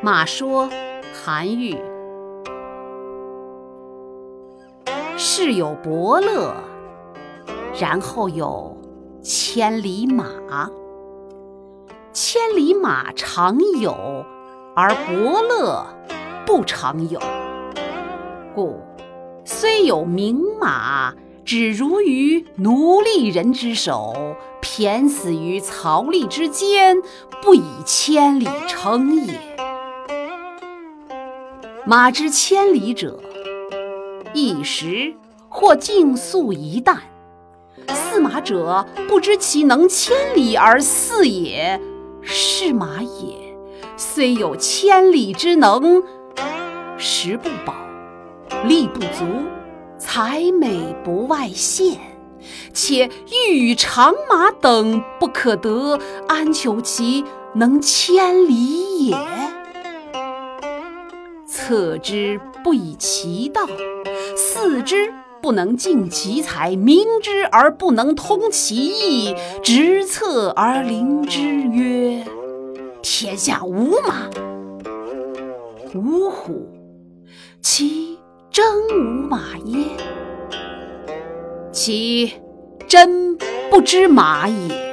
马说，韩愈。世有伯乐，然后有千里马。千里马常有，而伯乐不常有。故虽有名马，只如于奴隶人之手，骈死于槽枥之间，不以千里称也。马之千里者，一时或竞速一旦。驷马者，不知其能千里而饲也，是马也。虽有千里之能，食不饱，力不足，才美不外现。且欲与长马等不可得，安求其能千里也？策之不以其道，饲之不能尽其才，明之而不能通其意，执策而临之曰：“天下无马。”呜呼！其真无马焉？其真不知马也。